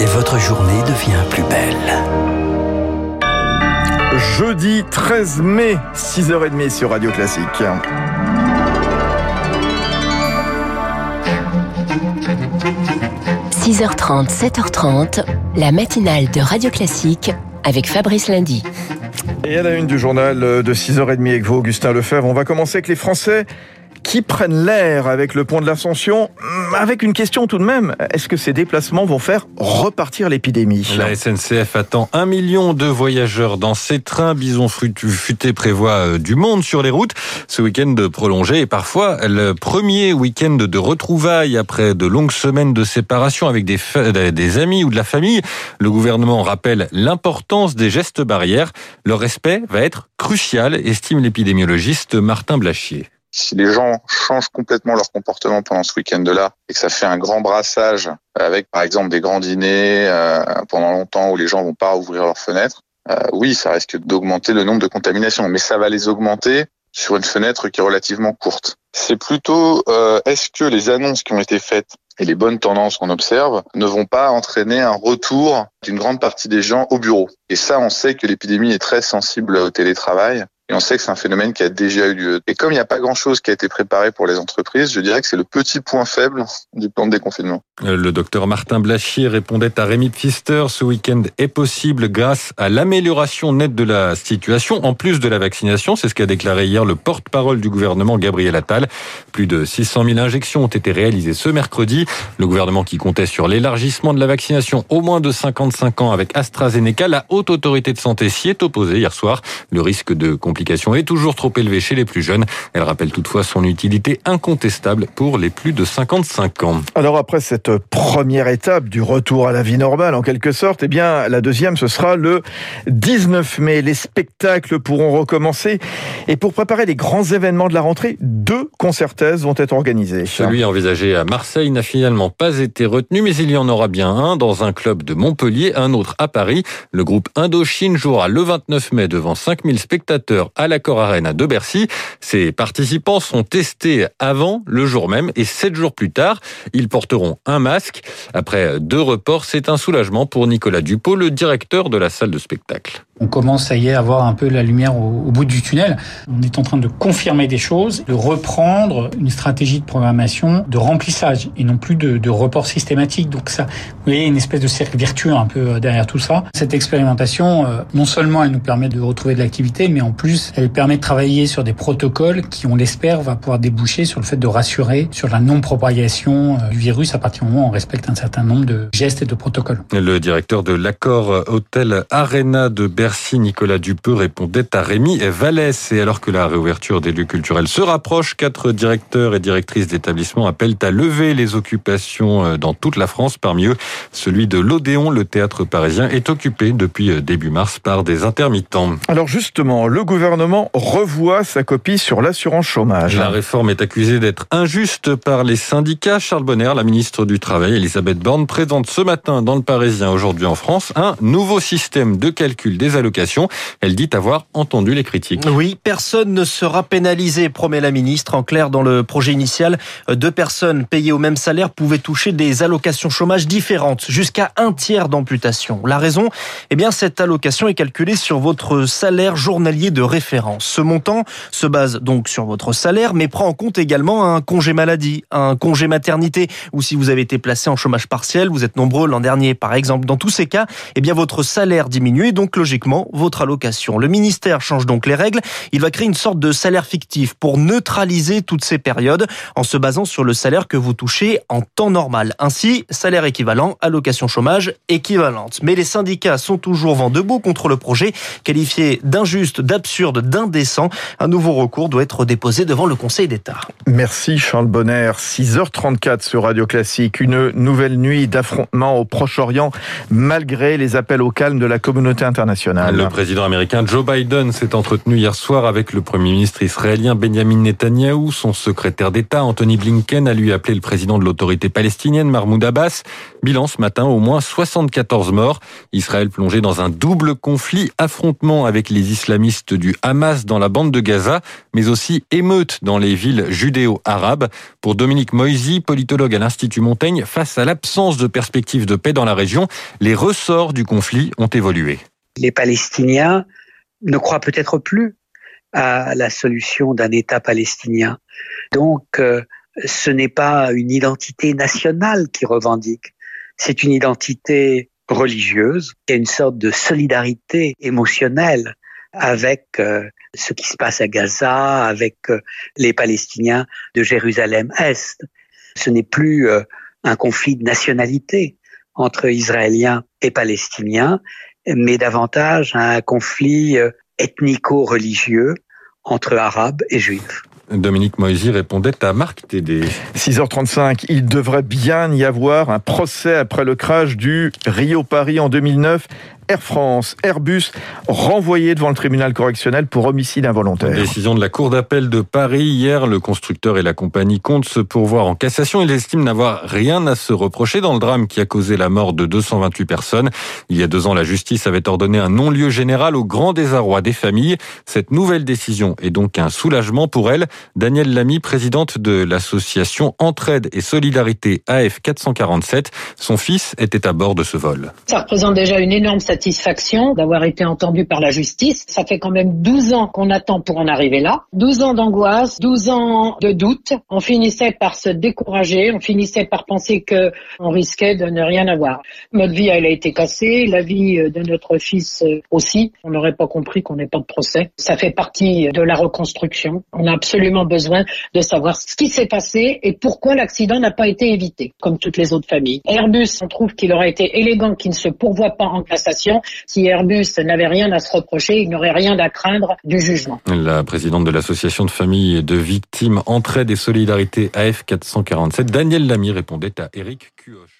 Et votre journée devient plus belle. Jeudi 13 mai, 6h30 sur Radio Classique. – 6h30, 7h30, la matinale de Radio Classique avec Fabrice Lundy. Et à la une du journal de 6h30 avec vous, Augustin Lefebvre, on va commencer avec les Français qui prennent l'air avec le pont de l'Ascension, mm, avec une question tout de même. Est-ce que ces déplacements vont faire repartir l'épidémie La SNCF attend un million de voyageurs dans ces trains. Bison futé prévoit euh, du monde sur les routes. Ce week-end prolongé et parfois le premier week-end de retrouvailles après de longues semaines de séparation avec des, des amis ou de la famille. Le gouvernement rappelle l'importance des gestes barrières. Leur respect va être crucial, estime l'épidémiologiste Martin Blachier. Si les gens changent complètement leur comportement pendant ce week-end-là et que ça fait un grand brassage avec par exemple des grands dîners euh, pendant longtemps où les gens vont pas ouvrir leurs fenêtres, euh, oui, ça risque d'augmenter le nombre de contaminations, mais ça va les augmenter sur une fenêtre qui est relativement courte. C'est plutôt euh, est-ce que les annonces qui ont été faites et les bonnes tendances qu'on observe ne vont pas entraîner un retour d'une grande partie des gens au bureau? Et ça, on sait que l'épidémie est très sensible au télétravail. Et on sait que c'est un phénomène qui a déjà eu lieu. Et comme il n'y a pas grand-chose qui a été préparé pour les entreprises, je dirais que c'est le petit point faible du plan de déconfinement. Euh, le docteur Martin Blachier répondait à Rémi Pfister. Ce week-end est possible grâce à l'amélioration nette de la situation, en plus de la vaccination. C'est ce qu'a déclaré hier le porte-parole du gouvernement, Gabriel Attal. Plus de 600 000 injections ont été réalisées ce mercredi. Le gouvernement qui comptait sur l'élargissement de la vaccination au moins de 55 ans avec AstraZeneca, la haute autorité de santé s'y est opposée hier soir. Le risque de est toujours trop élevé chez les plus jeunes. Elle rappelle toutefois son utilité incontestable pour les plus de 55 ans. Alors après cette première étape du retour à la vie normale en quelque sorte, eh bien la deuxième ce sera le 19 mai. Les spectacles pourront recommencer et pour préparer les grands événements de la rentrée, deux concertaises vont être organisés. Celui envisagé à Marseille n'a finalement pas été retenu mais il y en aura bien un dans un club de Montpellier, un autre à Paris. Le groupe Indochine jouera le 29 mai devant 5000 spectateurs à l'Accor Arena de Bercy. Ces participants sont testés avant, le jour même, et sept jours plus tard, ils porteront un masque. Après deux reports, c'est un soulagement pour Nicolas Dupont, le directeur de la salle de spectacle on commence à y avoir un peu la lumière au, bout du tunnel. On est en train de confirmer des choses, de reprendre une stratégie de programmation de remplissage et non plus de, de report systématique. Donc ça, vous voyez, une espèce de cercle vertueux un peu euh, derrière tout ça. Cette expérimentation, euh, non seulement elle nous permet de retrouver de l'activité, mais en plus, elle permet de travailler sur des protocoles qui, on l'espère, va pouvoir déboucher sur le fait de rassurer sur la non-propagation euh, du virus à partir du moment où on respecte un certain nombre de gestes et de protocoles. Le directeur de l'accord Hôtel Arena de Merci Nicolas Dupeux répondait à Rémi Vallès. Et alors que la réouverture des lieux culturels se rapproche, quatre directeurs et directrices d'établissements appellent à lever les occupations euh, dans toute la France. Parmi eux, celui de l'Odéon, le théâtre parisien, est occupé depuis euh, début mars par des intermittents. Alors justement, le gouvernement revoit sa copie sur l'assurance chômage. La réforme est accusée d'être injuste par les syndicats. Charles Bonner, la ministre du Travail, Elisabeth Borne, présente ce matin dans le Parisien, aujourd'hui en France, un nouveau système de calcul des allocations. Elle dit avoir entendu les critiques. Oui, personne ne sera pénalisé, promet la ministre. En clair, dans le projet initial, deux personnes payées au même salaire pouvaient toucher des allocations chômage différentes, jusqu'à un tiers d'amputation. La raison? Eh bien, cette allocation est calculée sur votre salaire journalier de Ce montant se base donc sur votre salaire, mais prend en compte également un congé maladie, un congé maternité, ou si vous avez été placé en chômage partiel, vous êtes nombreux l'an dernier par exemple. Dans tous ces cas, eh bien, votre salaire diminue et donc logiquement votre allocation. Le ministère change donc les règles. Il va créer une sorte de salaire fictif pour neutraliser toutes ces périodes en se basant sur le salaire que vous touchez en temps normal. Ainsi, salaire équivalent, allocation chômage équivalente. Mais les syndicats sont toujours vent debout contre le projet, qualifié d'injuste, d'absurde, d'indécent. Un nouveau recours doit être déposé devant le Conseil d'État. Merci Charles Bonner. 6h34 sur Radio Classique. Une nouvelle nuit d'affrontement au Proche-Orient malgré les appels au calme de la communauté internationale. Le président américain Joe Biden s'est entretenu hier soir avec le premier ministre israélien Benjamin Netanyahou. Son secrétaire d'État Anthony Blinken a lui appelé le président de l'autorité palestinienne Mahmoud Abbas. Bilan ce matin, au moins 74 morts. Israël plongé dans un double conflit, affrontement avec les islamistes du Hamas dans la bande de Gaza, mais aussi émeutes dans les villes judéo-arabes. Pour Dominique Moisy, politologue à l'Institut Montaigne, face à l'absence de perspectives de paix dans la région, les ressorts du conflit ont évolué. Les Palestiniens ne croient peut-être plus à la solution d'un État palestinien. Donc, euh, ce n'est pas une identité nationale qui revendique, c'est une identité religieuse, y a une sorte de solidarité émotionnelle avec euh, ce qui se passe à Gaza, avec euh, les Palestiniens de Jérusalem-Est. Ce n'est plus un conflit de nationalité entre Israéliens et Palestiniens, mais davantage un conflit ethnico-religieux entre Arabes et Juifs. Dominique Moisy répondait à Marc Tédé. 6h35, il devrait bien y avoir un procès après le crash du Rio-Paris en 2009 Air France, Airbus renvoyés devant le tribunal correctionnel pour homicide involontaire. Décision de la Cour d'appel de Paris. Hier, le constructeur et la compagnie comptent se pourvoir en cassation. Il estime n'avoir rien à se reprocher dans le drame qui a causé la mort de 228 personnes. Il y a deux ans, la justice avait ordonné un non-lieu général au grand désarroi des familles. Cette nouvelle décision est donc un soulagement pour elle. Danielle Lamy, présidente de l'association Entraide et Solidarité AF 447. Son fils était à bord de ce vol. Ça représente déjà une énorme satisfaction d'avoir été entendu par la justice. Ça fait quand même 12 ans qu'on attend pour en arriver là. 12 ans d'angoisse, 12 ans de doute. On finissait par se décourager, on finissait par penser que on risquait de ne rien avoir. Notre vie, elle a été cassée, la vie de notre fils aussi. On n'aurait pas compris qu'on n'ait pas de procès. Ça fait partie de la reconstruction. On a absolument besoin de savoir ce qui s'est passé et pourquoi l'accident n'a pas été évité, comme toutes les autres familles. Airbus, on trouve qu'il aurait été élégant qu'il ne se pourvoie pas en cassation si Airbus n'avait rien à se reprocher, il n'aurait rien à craindre du jugement. La présidente de l'association de familles de victimes Entraide et Solidarité AF 447, Danielle Lamy, répondait à Eric Cuoche.